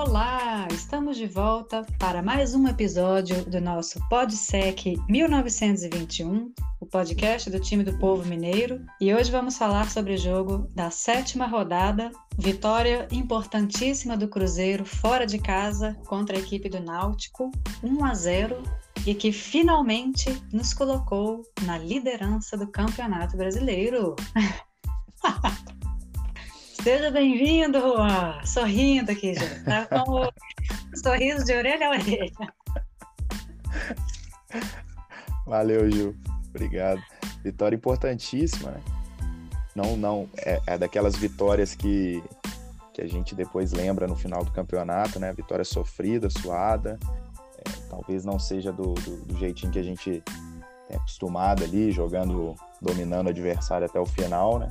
Olá, estamos de volta para mais um episódio do nosso PodSec 1921, o podcast do time do povo mineiro. E hoje vamos falar sobre o jogo da sétima rodada, vitória importantíssima do Cruzeiro fora de casa contra a equipe do Náutico, 1 a 0, e que finalmente nos colocou na liderança do Campeonato Brasileiro. Seja bem-vindo, Juan. Sorrindo aqui, gente. Tá com o sorriso de orelha a orelha. Valeu, Gil. Obrigado. Vitória importantíssima, né? Não, não, é, é, daquelas vitórias que, que a gente depois lembra no final do campeonato, né? Vitória sofrida, suada. É, talvez não seja do, do, do jeitinho que a gente tem acostumado ali, jogando, dominando o adversário até o final, né?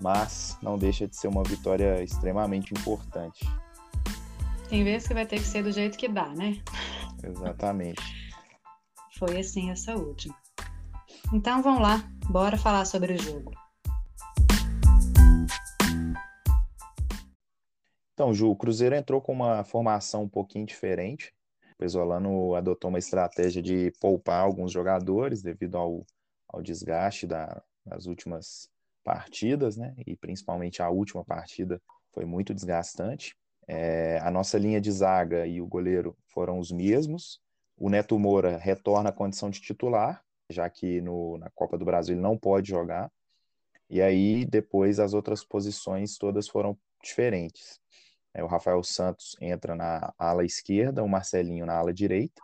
Mas não deixa de ser uma vitória extremamente importante. Tem vezes que vai ter que ser do jeito que dá, né? Exatamente. Foi assim essa última. Então vamos lá, bora falar sobre o jogo. Então, Ju, o Cruzeiro entrou com uma formação um pouquinho diferente. O Pesolano adotou uma estratégia de poupar alguns jogadores devido ao, ao desgaste da, das últimas partidas, né? E principalmente a última partida foi muito desgastante. É, a nossa linha de zaga e o goleiro foram os mesmos. O Neto Moura retorna à condição de titular, já que no, na Copa do Brasil ele não pode jogar. E aí, depois, as outras posições todas foram diferentes. É, o Rafael Santos entra na ala esquerda, o Marcelinho na ala direita.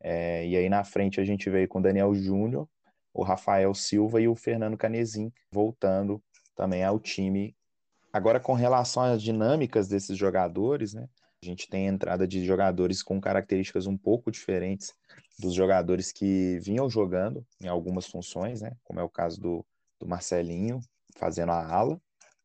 É, e aí, na frente, a gente veio com o Daniel Júnior o Rafael Silva e o Fernando Canezin voltando também ao time. Agora, com relação às dinâmicas desses jogadores, né? A gente tem a entrada de jogadores com características um pouco diferentes dos jogadores que vinham jogando em algumas funções, né? Como é o caso do, do Marcelinho, fazendo a ala,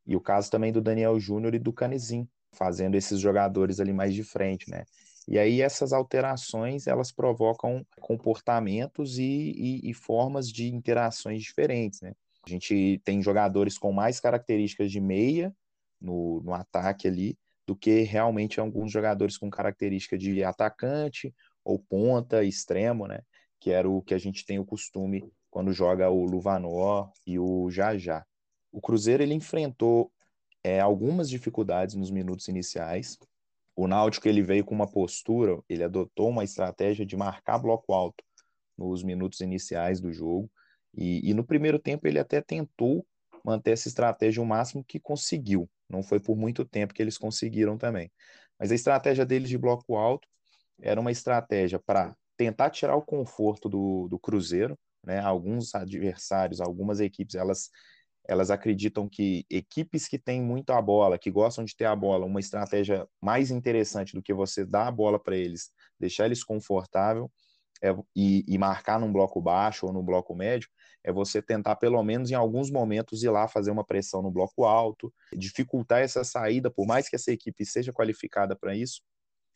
e o caso também do Daniel Júnior e do Canezin, fazendo esses jogadores ali mais de frente, né? E aí essas alterações elas provocam comportamentos e, e, e formas de interações diferentes, né? A gente tem jogadores com mais características de meia no, no ataque ali do que realmente alguns jogadores com característica de atacante ou ponta, extremo, né? Que era o que a gente tem o costume quando joga o Luvanor e o Jajá. O Cruzeiro ele enfrentou é, algumas dificuldades nos minutos iniciais, o Náutico ele veio com uma postura, ele adotou uma estratégia de marcar bloco alto nos minutos iniciais do jogo. E, e, no primeiro tempo ele até tentou manter essa estratégia o máximo que conseguiu. Não foi por muito tempo que eles conseguiram também. Mas a estratégia deles de bloco alto era uma estratégia para tentar tirar o conforto do, do Cruzeiro. Né? Alguns adversários, algumas equipes, elas elas acreditam que equipes que têm muito a bola, que gostam de ter a bola, uma estratégia mais interessante do que você dar a bola para eles, deixar eles confortável é, e, e, marcar num bloco baixo ou no bloco médio, é você tentar, pelo menos em alguns momentos, ir lá fazer uma pressão no bloco alto, dificultar essa saída, por mais que essa equipe seja qualificada para isso,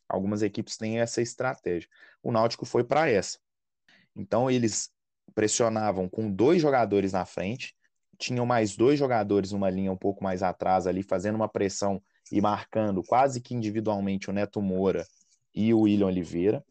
algumas equipes têm essa estratégia. O Náutico foi para essa. Então, eles pressionavam com dois jogadores na frente, tinham mais dois jogadores numa linha um pouco mais atrás ali, fazendo uma pressão e marcando quase que individualmente o Neto Moura e o William Oliveira.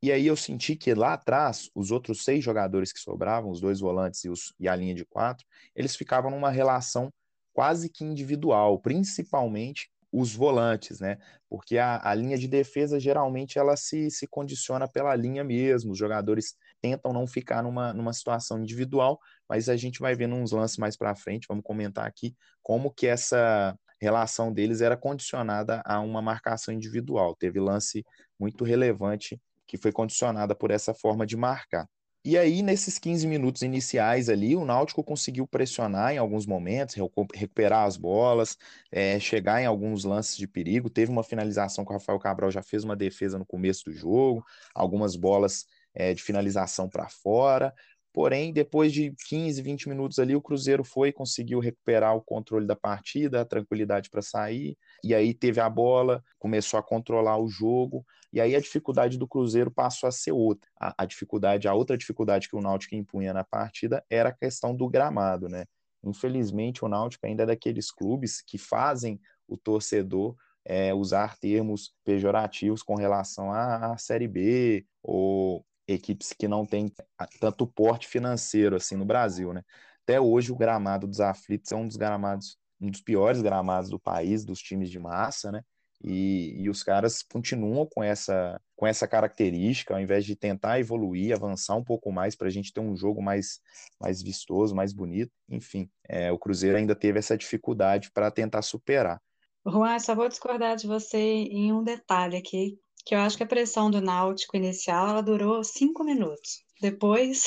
E aí eu senti que lá atrás, os outros seis jogadores que sobravam, os dois volantes e, os, e a linha de quatro, eles ficavam numa relação quase que individual, principalmente os volantes, né? Porque a, a linha de defesa geralmente ela se, se condiciona pela linha mesmo. Os jogadores tentam não ficar numa, numa situação individual, mas a gente vai ver uns lances mais para frente, vamos comentar aqui como que essa relação deles era condicionada a uma marcação individual. Teve lance muito relevante que foi condicionada por essa forma de marcar. E aí, nesses 15 minutos iniciais ali, o Náutico conseguiu pressionar em alguns momentos, recuperar as bolas, é, chegar em alguns lances de perigo. Teve uma finalização que o Rafael Cabral já fez uma defesa no começo do jogo, algumas bolas é, de finalização para fora. Porém, depois de 15, 20 minutos ali, o Cruzeiro foi e conseguiu recuperar o controle da partida, a tranquilidade para sair. E aí teve a bola, começou a controlar o jogo. E aí a dificuldade do Cruzeiro passou a ser outra. A, a dificuldade, a outra dificuldade que o Náutico impunha na partida era a questão do gramado, né? Infelizmente, o Náutico ainda é daqueles clubes que fazem o torcedor é, usar termos pejorativos com relação à, à Série B ou equipes que não têm tanto porte financeiro assim no Brasil, né? Até hoje o gramado dos aflitos é um dos gramados, um dos piores gramados do país, dos times de massa, né? E, e, os caras continuam com essa, com essa característica, ao invés de tentar evoluir, avançar um pouco mais para a gente ter um jogo mais, mais vistoso, mais bonito. Enfim, é, o Cruzeiro ainda teve essa dificuldade para tentar superar. Juan, só vou discordar de você em um detalhe aqui, que eu acho que a pressão do Náutico inicial ela durou cinco minutos. Depois,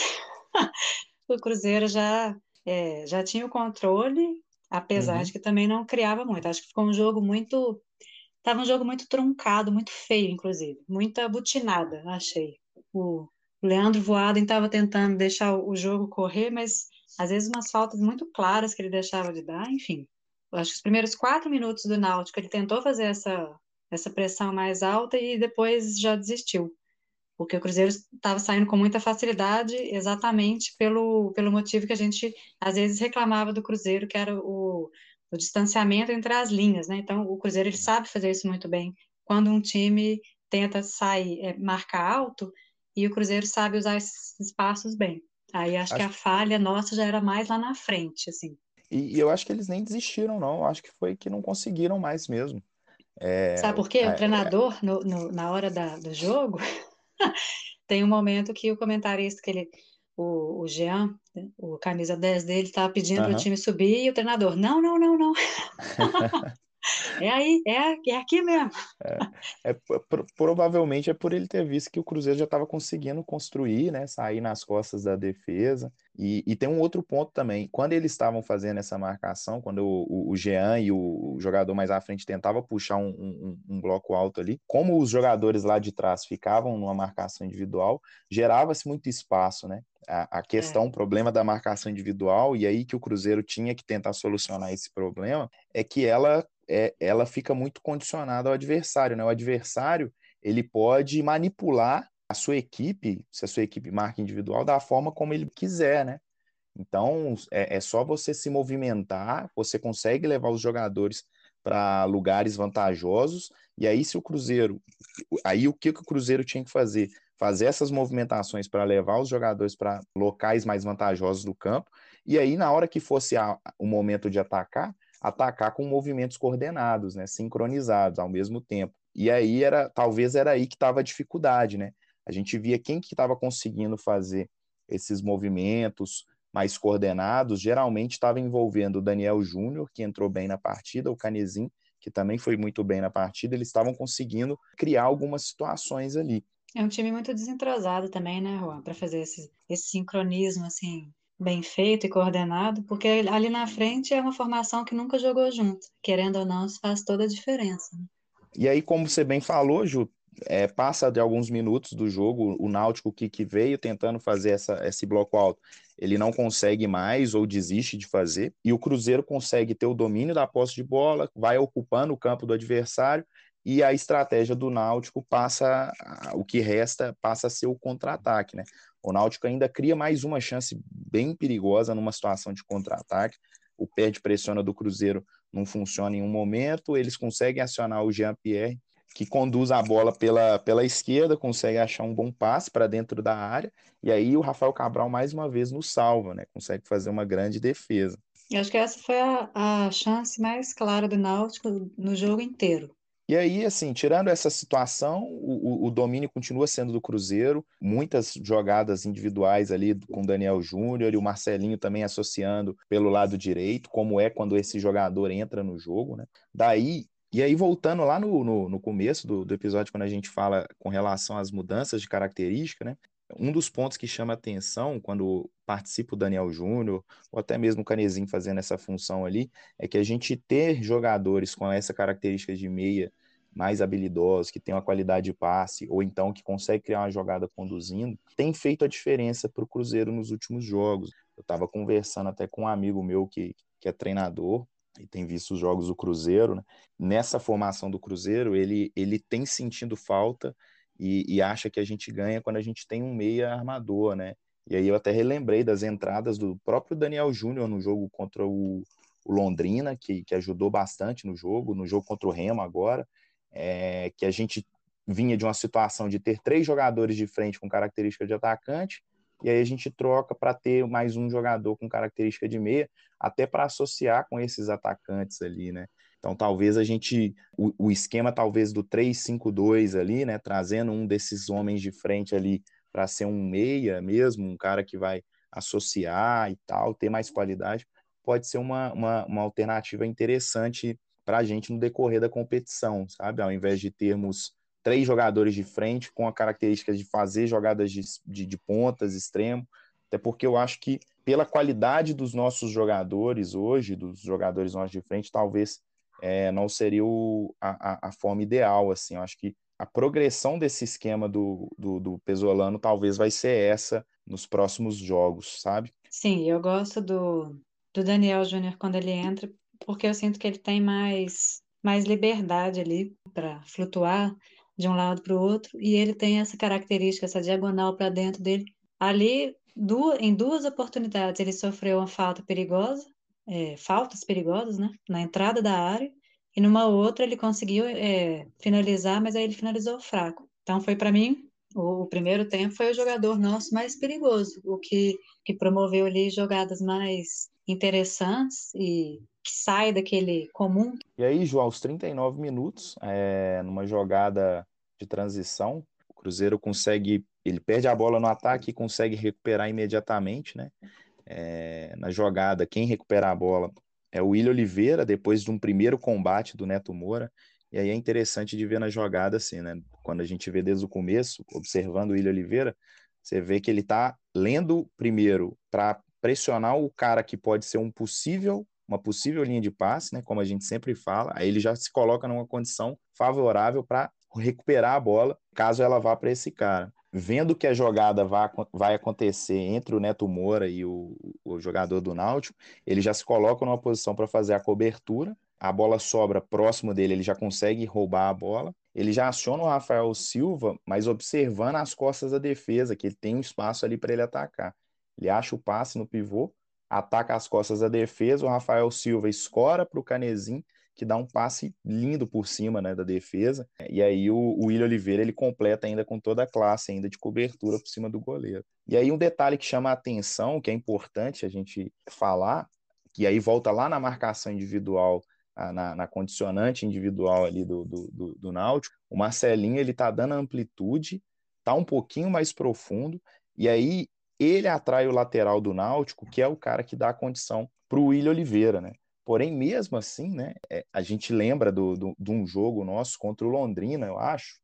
o Cruzeiro já, é, já tinha o controle, apesar uhum. de que também não criava muito. Acho que ficou um jogo muito Tava um jogo muito truncado, muito feio, inclusive. Muita butinada, achei. O Leandro Voaden estava tentando deixar o jogo correr, mas às vezes umas faltas muito claras que ele deixava de dar, enfim. Acho que os primeiros quatro minutos do Náutico ele tentou fazer essa, essa pressão mais alta e depois já desistiu. Porque o Cruzeiro estava saindo com muita facilidade, exatamente pelo, pelo motivo que a gente às vezes reclamava do Cruzeiro, que era o, o distanciamento entre as linhas, né? Então, o Cruzeiro ele sabe fazer isso muito bem. Quando um time tenta sair, é, marcar alto, e o Cruzeiro sabe usar esses espaços bem. Aí acho, acho, que a falha nossa já era mais lá na frente, assim. E, e eu acho que eles nem desistiram, não. Eu acho que foi que não conseguiram mais mesmo. É, Sabe por quê? É, o treinador, no, no, na hora da, do jogo, tem um momento que o comentarista que ele o, o Jean, o camisa 10 dele, estava pedindo uhum. para o time subir e o treinador, não, não, não, não. é aí, é, é aqui mesmo. É, é, provavelmente é por ele ter visto que o Cruzeiro já estava conseguindo construir, né, sair nas costas da defesa. E, e, tem um outro ponto também, quando eles estavam fazendo essa marcação, quando o, o, Jean e o, jogador mais à frente tentavam puxar um, um, um, bloco alto ali, como os jogadores lá de trás ficavam numa marcação individual, gerava-se muito espaço, né? A, a questão, é. o problema da marcação individual, e aí que o Cruzeiro tinha que tentar solucionar esse problema, é que ela, é, ela fica muito condicionada ao adversário, né? O adversário, ele pode manipular a sua equipe, se a sua equipe marca individual, da forma como ele quiser, né? Então, é, é só você se movimentar, você consegue levar os jogadores para lugares vantajosos, e aí se o Cruzeiro, aí o que, que o Cruzeiro tinha que fazer? fazer essas movimentações para levar os jogadores para locais mais vantajosos do campo, e aí, na hora que fosse a, o momento de atacar, atacar com movimentos coordenados, né, sincronizados ao mesmo tempo. E aí era, talvez era aí que estava a dificuldade, né? A gente via quem que estava conseguindo fazer esses movimentos mais coordenados, geralmente estava envolvendo o Daniel Júnior, que entrou bem na partida, o Canesim, que também foi muito bem na partida, eles estavam conseguindo criar algumas situações ali. É um time muito desentrosado também, né, Juan, para fazer esse, esse sincronismo assim bem feito e coordenado, porque ali na frente é uma formação que nunca jogou junto. Querendo ou não, isso faz toda a diferença. Né? E aí, como você bem falou, Ju, é, passa de alguns minutos do jogo, o Náutico que, que veio tentando fazer essa, esse bloco alto, ele não consegue mais ou desiste de fazer, e o Cruzeiro consegue ter o domínio da posse de bola, vai ocupando o campo do adversário, e a estratégia do Náutico passa, o que resta passa a ser o contra-ataque, né? O Náutico ainda cria mais uma chance bem perigosa numa situação de contra-ataque. O pé de pressiona do Cruzeiro não funciona em um momento, eles conseguem acionar o Jean-Pierre, que conduz a bola pela, pela esquerda, consegue achar um bom passe para dentro da área, e aí o Rafael Cabral mais uma vez nos salva, né? Consegue fazer uma grande defesa. Eu acho que essa foi a, a chance mais clara do Náutico no jogo inteiro. E aí, assim, tirando essa situação, o, o, domínio continua sendo do Cruzeiro, muitas jogadas individuais ali com o Daniel Júnior e o Marcelinho também associando pelo lado direito, como é quando esse jogador entra no jogo, né? Daí, e aí, voltando lá no, no, no começo do, do, episódio, quando a gente fala com relação às mudanças de característica, né? Um dos pontos que chama atenção quando participa o Daniel Júnior, ou até mesmo o Canezinho fazendo essa função ali, é que a gente ter jogadores com essa característica de meia mais habilidosos, que tem uma qualidade de passe, ou então que consegue criar uma jogada conduzindo, tem feito a diferença para o Cruzeiro nos últimos jogos. Eu estava conversando até com um amigo meu que, que é treinador, e tem visto os jogos do Cruzeiro, né? nessa formação do Cruzeiro, ele, ele tem sentido falta e, e, acha que a gente ganha quando a gente tem um meia armador, né? E aí eu até relembrei das entradas do próprio Daniel Júnior no jogo contra o, o Londrina, que, que ajudou bastante no jogo, no jogo contra o Remo agora, é, que a gente vinha de uma situação de ter três jogadores de frente com característica de atacante, e aí a gente troca para ter mais um jogador com característica de meia, até para associar com esses atacantes ali, né? Então talvez a gente, o, o esquema talvez do 3-5-2 ali, né, trazendo um desses homens de frente ali para ser um meia mesmo, um cara que vai associar e tal, ter mais qualidade, pode ser uma, uma, uma alternativa interessante para a gente no decorrer da competição, sabe? Ao invés de termos três jogadores de frente com a característica de fazer jogadas de, de, de pontas, extremo, até porque eu acho que pela qualidade dos nossos jogadores hoje, dos jogadores nossos de frente, talvez é, não seria o, a, a, forma ideal, assim, eu acho que a progressão desse esquema do, do, do Pesolano talvez vai ser essa nos próximos jogos, sabe? Sim, eu gosto do, do Daniel Júnior quando ele entra, porque eu sinto que ele tem mais, mais liberdade ali para flutuar de um lado para o outro, e ele tem essa característica, essa diagonal para dentro dele. Ali, duas, em duas oportunidades, ele sofreu uma falta perigosa, é, faltas perigosas, né, na entrada da área, e numa outra ele conseguiu é, finalizar, mas aí ele finalizou fraco. Então foi para mim o, primeiro tempo foi o jogador nosso mais perigoso, o que, que promoveu ali jogadas mais interessantes e que sai daquele comum. E aí, João, aos 39 minutos, é, numa jogada de transição, o Cruzeiro consegue, ele perde a bola no ataque e consegue recuperar imediatamente, né? É, na jogada, quem recupera a bola é o William Oliveira, depois de um primeiro combate do Neto Moura. E aí é interessante de ver na jogada assim, né? Quando a gente vê desde o começo, observando o William Oliveira, você vê que ele tá lendo primeiro para pressionar o cara que pode ser um possível uma possível linha de passe, né, como a gente sempre fala, aí ele já se coloca numa condição favorável para recuperar a bola, caso ela vá para esse cara vendo que a jogada vai, vai acontecer entre o Neto Moura e o, o jogador do Náutico, ele já se coloca numa posição para fazer a cobertura, a bola sobra próximo dele, ele já consegue roubar a bola, ele já aciona o Rafael Silva, mas observando as costas da defesa, que ele tem um espaço ali para ele atacar. Ele acha o passe no pivô, ataca as costas da defesa, o Rafael Silva escora para o Canezinho, que dá um passe lindo por cima né, da defesa. E aí o, o William Oliveira ele completa ainda com toda a classe ainda de cobertura por cima do goleiro. E aí um detalhe que chama a atenção, que é importante a gente falar, que aí volta lá na marcação individual, na, na condicionante individual ali do, do, do, do Náutico, o Marcelinho ele tá dando amplitude, tá um pouquinho mais profundo, e aí ele atrai o lateral do Náutico, que é o cara que dá a condição para o William Oliveira, né? Porém, mesmo assim, né, é, a gente lembra do, do, de um jogo nosso contra o Londrina, eu acho,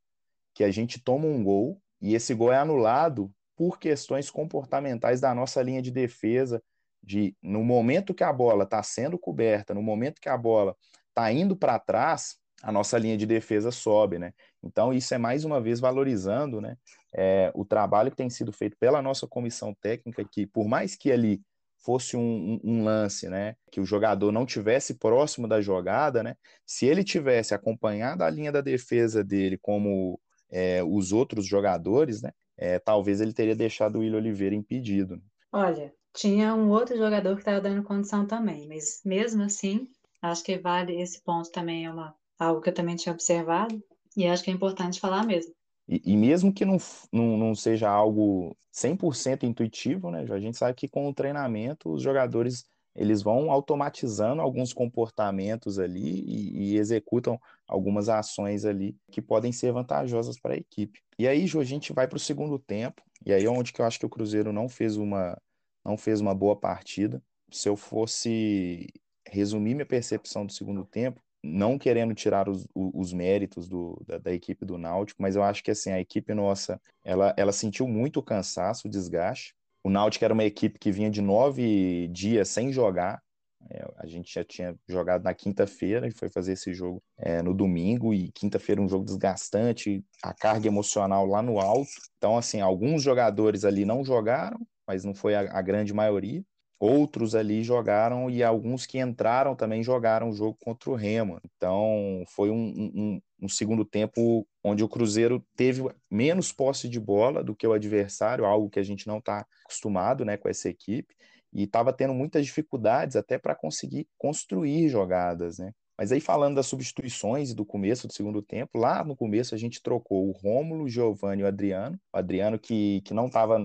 que a gente toma um gol e esse gol é anulado por questões comportamentais da nossa linha de defesa, de no momento que a bola está sendo coberta, no momento que a bola está indo para trás, a nossa linha de defesa sobe, né? Então isso é mais uma vez valorizando, né, é, o trabalho que tem sido feito pela nossa comissão técnica, que por mais que ali fosse um, um, lance, né, que o jogador não tivesse próximo da jogada, né, se ele tivesse acompanhado a linha da defesa dele como é, os outros jogadores, né, é, talvez ele teria deixado o William Oliveira impedido. Olha, tinha um outro jogador que estava dando condição também, mas mesmo assim, acho que vale esse ponto também é uma algo que eu também tinha observado e acho que é importante falar mesmo. E, e, mesmo que não, não, não seja algo 100% intuitivo, né, a gente sabe que com o treinamento os jogadores eles vão automatizando alguns comportamentos ali e, e executam algumas ações ali que podem ser vantajosas para a equipe. E aí, Ju, a gente vai para o segundo tempo, e aí é onde que eu acho que o Cruzeiro não fez uma, não fez uma boa partida. Se eu fosse resumir minha percepção do segundo tempo, não querendo tirar os, os méritos do, da, da, equipe do Náutico, mas eu acho que assim a equipe nossa, ela, ela sentiu muito cansaço, desgaste. O Náutico era uma equipe que vinha de nove dias sem jogar. É, a gente já tinha jogado na quinta-feira e foi fazer esse jogo é, no domingo. E quinta-feira um jogo desgastante, a carga emocional lá no alto. Então, assim, alguns jogadores ali não jogaram, mas não foi a, a grande maioria outros ali jogaram e alguns que entraram também jogaram o jogo contra o Remo. Então foi um, um, um, segundo tempo onde o Cruzeiro teve menos posse de bola do que o adversário, algo que a gente não está acostumado né, com essa equipe. e estava tendo muitas dificuldades até para conseguir construir jogadas, né? Mas aí falando das substituições e do começo do segundo tempo, lá no começo a gente trocou o Rômulo, o Giovanni e o Adriano. O Adriano que, que não estava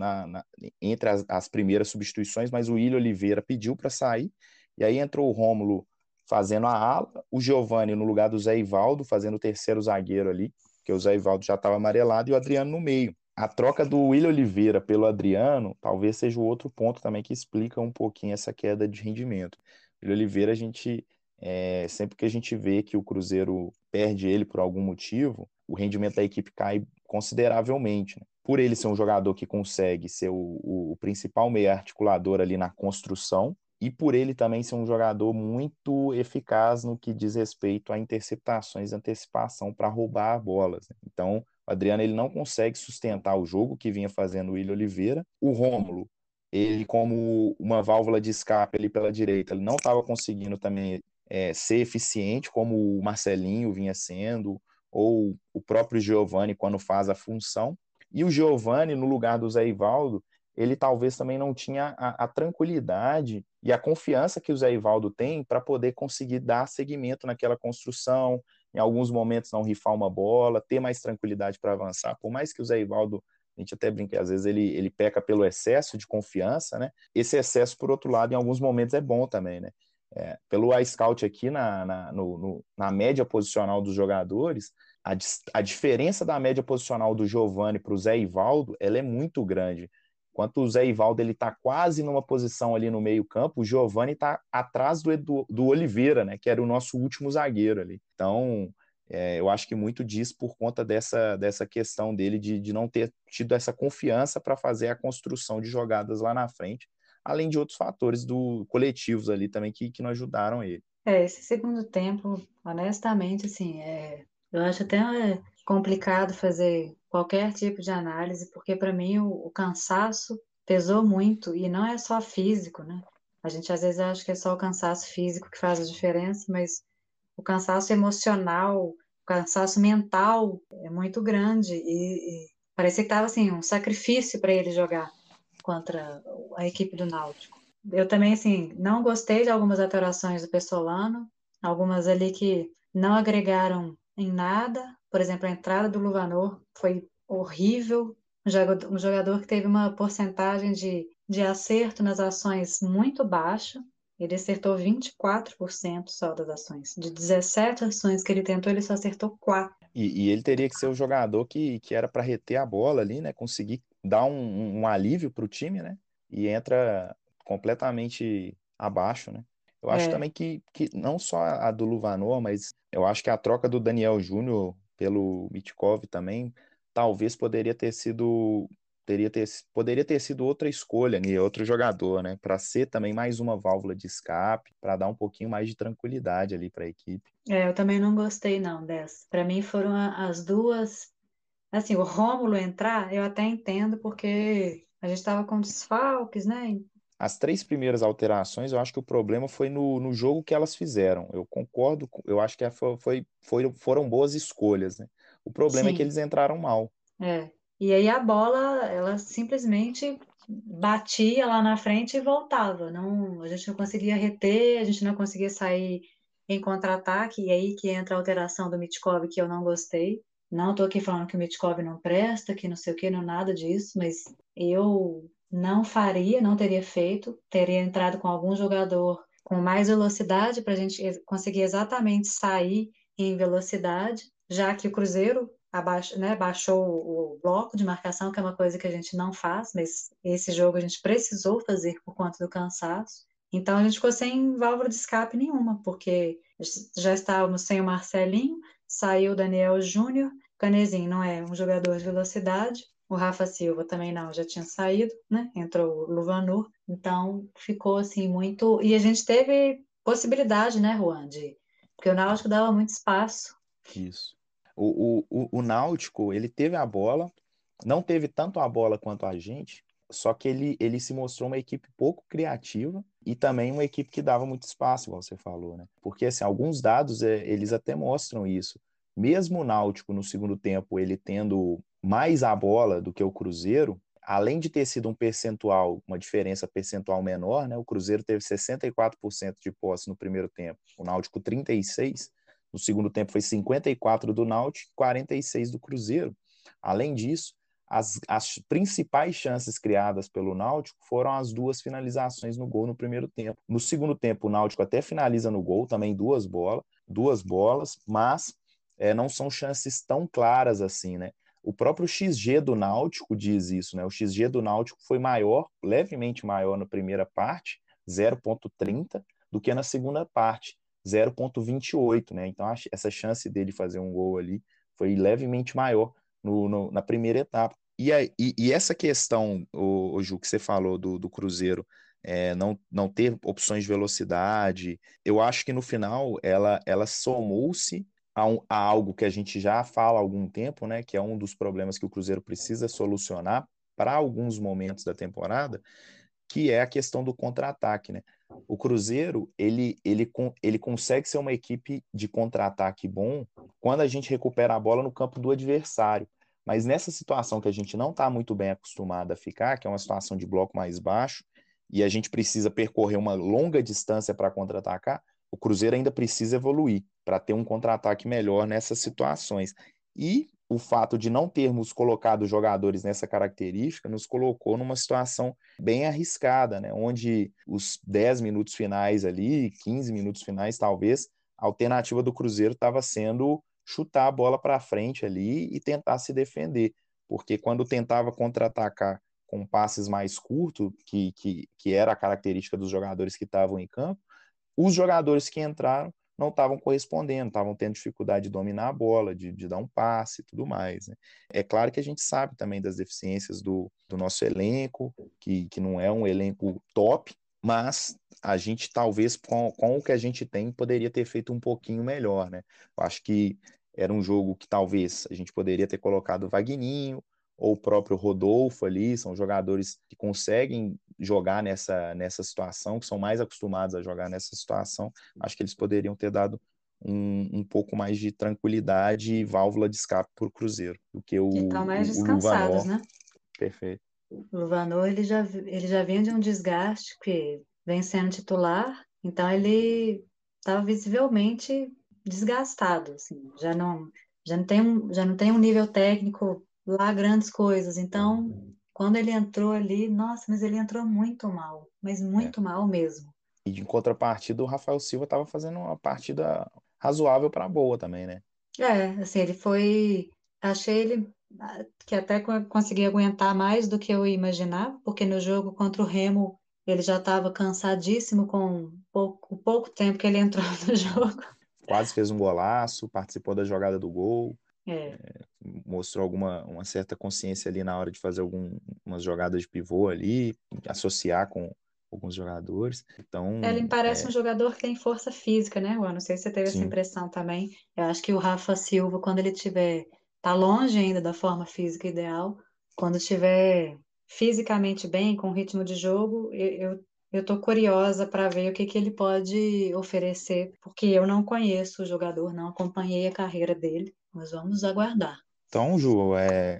entre as, as, primeiras substituições, mas o William Oliveira pediu para sair. E aí entrou o Rômulo fazendo a ala, o Giovanni no lugar do Zé Ivaldo, fazendo o terceiro zagueiro ali, que o Zé Ivaldo já estava amarelado, e o Adriano no meio. A troca do William Oliveira pelo Adriano talvez seja o outro ponto também que explica um pouquinho essa queda de rendimento. O William Oliveira, a gente é, sempre que a gente vê que o Cruzeiro perde ele por algum motivo, o rendimento da equipe cai consideravelmente. Né? Por ele ser um jogador que consegue ser o, o, principal meio articulador ali na construção, e por ele também ser um jogador muito eficaz no que diz respeito a interceptações antecipação para roubar bolas. Né? Então, o Adriano ele não consegue sustentar o jogo que vinha fazendo o William Oliveira. O Rômulo, ele como uma válvula de escape ali pela direita, ele não estava conseguindo também é, ser eficiente, como o Marcelinho vinha sendo, ou o próprio Giovani quando faz a função. E o Giovani, no lugar do Zé Ivaldo, ele talvez também não tinha a, a tranquilidade e a confiança que o Zé Ivaldo tem para poder conseguir dar seguimento naquela construção, em alguns momentos não rifar uma bola, ter mais tranquilidade para avançar. Por mais que o Zé Ivaldo, a gente até brinca, às vezes ele, ele peca pelo excesso de confiança, né? Esse excesso, por outro lado, em alguns momentos é bom também, né? É, pelo iScout aqui, na, na, no, no, na média posicional dos jogadores, a, a diferença da média posicional do Giovani para o Zé Ivaldo, ela é muito grande. Enquanto o Zé Ivaldo ele está quase numa posição ali no meio campo, o Giovani está atrás do, do, do, Oliveira, né, que era o nosso último zagueiro ali. Então, é, eu acho que muito diz por conta dessa, dessa questão dele de, de não ter tido essa confiança para fazer a construção de jogadas lá na frente além de outros fatores do coletivos ali também que, que não ajudaram ele. É, esse segundo tempo, honestamente, assim, é, eu acho até é, complicado fazer qualquer tipo de análise, porque para mim o, o, cansaço pesou muito e não é só físico, né? A gente às vezes acha que é só o cansaço físico que faz a diferença, mas o cansaço emocional, o cansaço mental é muito grande e, e parecia que estava assim um sacrifício para ele jogar contra a equipe do Náutico. Eu também, assim, não gostei de algumas alterações do Pessolano, algumas ali que não agregaram em nada. Por exemplo, a entrada do Luvanor foi horrível. Um jogador, que teve uma porcentagem de, de acerto nas ações muito baixa. Ele acertou 24% só das ações. De 17 ações que ele tentou, ele só acertou 4. E, e ele teria que ser o jogador que, que era para reter a bola ali, né? Conseguir dar um, um alívio para o time, né? E entra completamente abaixo, né? Eu acho é. também que, que não só a do Luvanor, mas eu acho que a troca do Daniel Júnior pelo Mitkov também talvez poderia ter sido teria ter, poderia ter sido outra escolha, né, outro jogador, né, para ser também mais uma válvula de escape, para dar um pouquinho mais de tranquilidade ali para a equipe. É, eu também não gostei não dessa. Para mim foram as duas Assim, o Rômulo entrar, eu até entendo, porque a gente estava com desfalques, né? As três primeiras alterações, eu acho que o problema foi no, no jogo que elas fizeram. Eu concordo, eu acho que foi, foi, foram boas escolhas, né? O problema Sim. é que eles entraram mal. É. E aí a bola, ela simplesmente batia lá na frente e voltava. Não, a gente não conseguia reter, a gente não conseguia sair em contra-ataque, e aí que entra a alteração do Mitkov, que eu não gostei. Não estou aqui falando que o Mitkov não presta, que não sei o que, não nada disso, mas eu não faria, não teria feito, teria entrado com algum jogador com mais velocidade para a gente conseguir exatamente sair em velocidade, já que o Cruzeiro abaixo, né, baixou o bloco de marcação, que é uma coisa que a gente não faz, mas esse jogo a gente precisou fazer por conta do cansaço. Então a gente ficou sem válvula de escape nenhuma, porque já estávamos sem o Marcelinho, Saiu o Daniel Júnior, Canezinho não é um jogador de velocidade, o Rafa Silva também não, já tinha saído, né? Entrou o Luvanur, então ficou assim muito. E a gente teve possibilidade, né, Juan, de... porque o Náutico dava muito espaço. Isso. O, o, o, Náutico, ele teve a bola, não teve tanto a bola quanto a gente, só que ele, ele se mostrou uma equipe pouco criativa e também uma equipe que dava muito espaço, como você falou, né? Porque, assim, alguns dados, é, eles até mostram isso mesmo o Náutico no segundo tempo ele tendo mais a bola do que o Cruzeiro, além de ter sido um percentual, uma diferença percentual menor, né, o Cruzeiro teve 64% de posse no primeiro tempo, o Náutico 36%, no segundo tempo foi 54% do Náutico, 46% do Cruzeiro. Além disso, as, as principais chances criadas pelo Náutico foram as duas finalizações no gol no primeiro tempo. No segundo tempo, o Náutico até finaliza no gol, também duas bolas, duas bolas, mas é, não são chances tão claras assim, né? O próprio XG do Náutico diz isso, né? O XG do Náutico foi maior, levemente maior na primeira parte, 0,30, do que na segunda parte, 0,28, né? Então, essa chance dele fazer um gol ali foi levemente maior no, no, na primeira etapa. E, a, e, e, essa questão, o, o Ju, que você falou do, do Cruzeiro é, não, não ter opções de velocidade, eu acho que no final ela, ela somou-se a, um, a, algo que a gente já fala há algum tempo, né, que é um dos problemas que o Cruzeiro precisa solucionar para alguns momentos da temporada, que é a questão do contra-ataque, né? O Cruzeiro, ele, ele, ele consegue ser uma equipe de contra-ataque bom quando a gente recupera a bola no campo do adversário. Mas nessa situação que a gente não está muito bem acostumado a ficar, que é uma situação de bloco mais baixo, e a gente precisa percorrer uma longa distância para contra-atacar, o Cruzeiro ainda precisa evoluir para ter um contra-ataque melhor nessas situações. E o fato de não termos colocado jogadores nessa característica nos colocou numa situação bem arriscada, né? onde os 10 minutos finais ali, 15 minutos finais talvez, a alternativa do Cruzeiro estava sendo chutar a bola para frente ali e tentar se defender, porque quando tentava contra-atacar com passes mais curtos, que, que, que era a característica dos jogadores que estavam em campo, os jogadores que entraram não estavam correspondendo, estavam tendo dificuldade de dominar a bola, de, de dar um passe e tudo mais. Né? É claro que a gente sabe também das deficiências do, do nosso elenco, que, que não é um elenco top, mas a gente talvez com, com o que a gente tem poderia ter feito um pouquinho melhor, né? Eu acho que era um jogo que talvez a gente poderia ter colocado o Vagninho ou o próprio Rodolfo ali, são jogadores que conseguem jogar nessa, nessa situação, que são mais acostumados a jogar nessa situação. Acho que eles poderiam ter dado um, um pouco mais de tranquilidade e válvula de escape para o Cruzeiro do que o. Estão mais descansados, né? Perfeito. O Luvanor, ele já, ele já vinha de um desgaste, que vem sendo titular, então ele estava visivelmente desgastado, assim, já não, já não tem um, já não tem um nível técnico lá grandes coisas. Então, quando ele entrou ali, nossa, mas ele entrou muito mal, mas muito é. mal mesmo. E em contrapartida, o Rafael Silva estava fazendo uma partida razoável para boa também, né? É, assim, ele foi, achei ele ah, que até consegui aguentar mais do que eu imaginava, porque no jogo contra o Remo ele já estava cansadíssimo com pouco, o pouco tempo que ele entrou no jogo quase fez um golaço, participou da jogada do gol, é. É, mostrou alguma uma certa consciência ali na hora de fazer algumas jogadas de pivô ali, associar com alguns jogadores. Então, ele me parece é... um jogador que tem força física, né, Juan? Não sei se você teve Sim. essa impressão também. Eu acho que o Rafa Silva, quando ele tiver, tá longe ainda da forma física ideal, quando estiver fisicamente bem, com ritmo de jogo, eu, eu eu estou curiosa para ver o que, que ele pode oferecer, porque eu não conheço o jogador, não acompanhei a carreira dele, mas vamos aguardar. Então, Ju, é...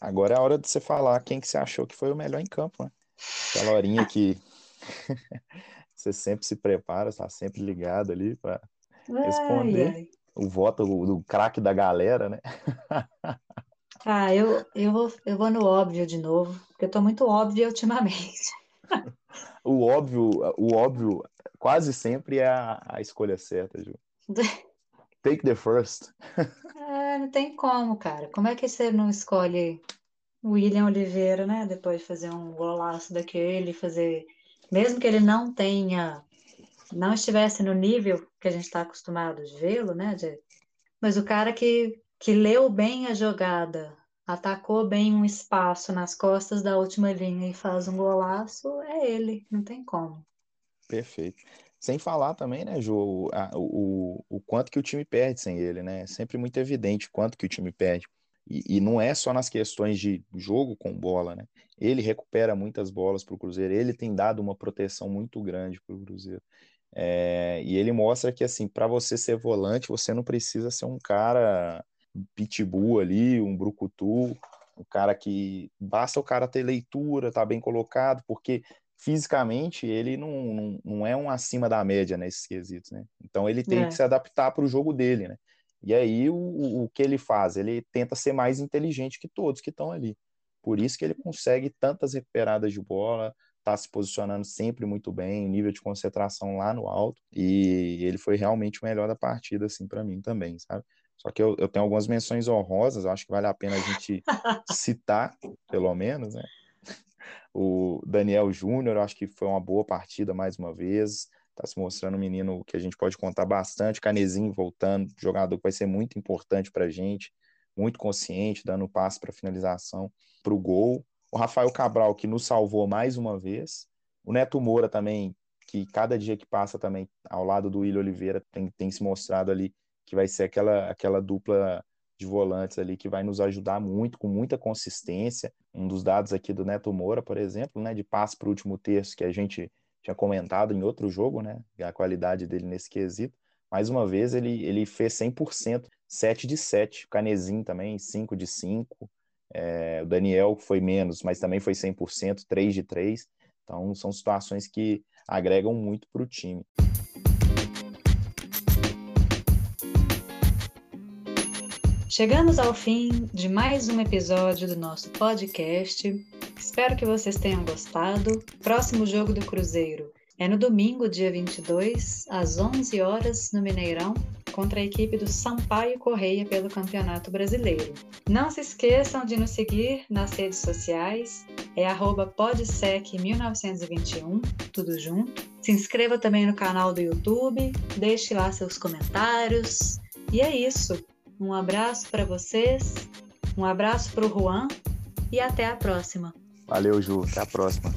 agora é a hora de você falar quem que você achou que foi o melhor em campo, né? Aquela horinha que você sempre se prepara, está sempre ligado ali para responder. Ai, ai. O voto do, craque da galera, né? ah, eu, eu, vou, eu vou no óbvio de novo, porque eu estou muito óbvio ultimamente. o óbvio, o óbvio quase sempre é a, a escolha certa, Ju. Take the first. É, não tem como, cara. Como é que você não escolhe William Oliveira, né? Depois de fazer um golaço daquele, fazer. Mesmo que ele não tenha. Não estivesse no nível que a gente está acostumado de vê-lo, né? De... Mas o cara que, que leu bem a jogada, atacou bem um espaço nas costas da última linha e faz um golaço, é ele, não tem como. Perfeito. Sem falar também, né, Ju, o, o, o quanto que o time perde sem ele, né? É sempre muito evidente o quanto que o time perde. E, e, não é só nas questões de jogo com bola, né? Ele recupera muitas bolas para o Cruzeiro, ele tem dado uma proteção muito grande para o Cruzeiro. É, e ele mostra que, assim, para você ser volante, você não precisa ser um cara pitbull ali, um brucutu, um cara que basta o cara ter leitura, tá bem colocado, porque fisicamente ele não, não, não é um acima da média nesses quesitos, né? Então ele tem é. que se adaptar para o jogo dele, né? E aí o, o que ele faz? Ele tenta ser mais inteligente que todos que estão ali. Por isso que ele consegue tantas recuperadas de bola, tá se posicionando sempre muito bem, nível de concentração lá no alto, e ele foi realmente o melhor da partida, assim, para mim também, sabe? Só que eu, eu tenho algumas menções honrosas, acho que vale a pena a gente citar, pelo menos, né? O Daniel Júnior, acho que foi uma boa partida mais uma vez. Está se mostrando um menino que a gente pode contar bastante. Canezinho voltando, jogador que vai ser muito importante para a gente, muito consciente, dando passo para finalização, para o gol. O Rafael Cabral, que nos salvou mais uma vez. O Neto Moura também, que cada dia que passa também, ao lado do William Oliveira, tem, tem se mostrado ali que vai ser aquela, aquela dupla de volantes ali que vai nos ajudar muito, com muita consistência. Um dos dados aqui do Neto Moura, por exemplo, né, de passe para o último terço, que a gente tinha comentado em outro jogo, né, a qualidade dele nesse quesito. Mais uma vez, ele, ele fez 100%, 7 de 7. O Canezinho também, 5 de 5. É, o Daniel foi menos, mas também foi 100%, 3 de 3. Então, são situações que agregam muito para o time. Chegamos ao fim de mais um episódio do nosso podcast. Espero que vocês tenham gostado. Próximo jogo do Cruzeiro é no domingo, dia 22, às 11 horas, no Mineirão, contra a equipe do Sampaio Correia pelo Campeonato Brasileiro. Não se esqueçam de nos seguir nas redes sociais, é podsec1921, tudo junto. Se inscreva também no canal do YouTube, deixe lá seus comentários. E é isso. Um abraço para vocês, um abraço para o Juan e até a próxima. Valeu, Ju. Até a próxima.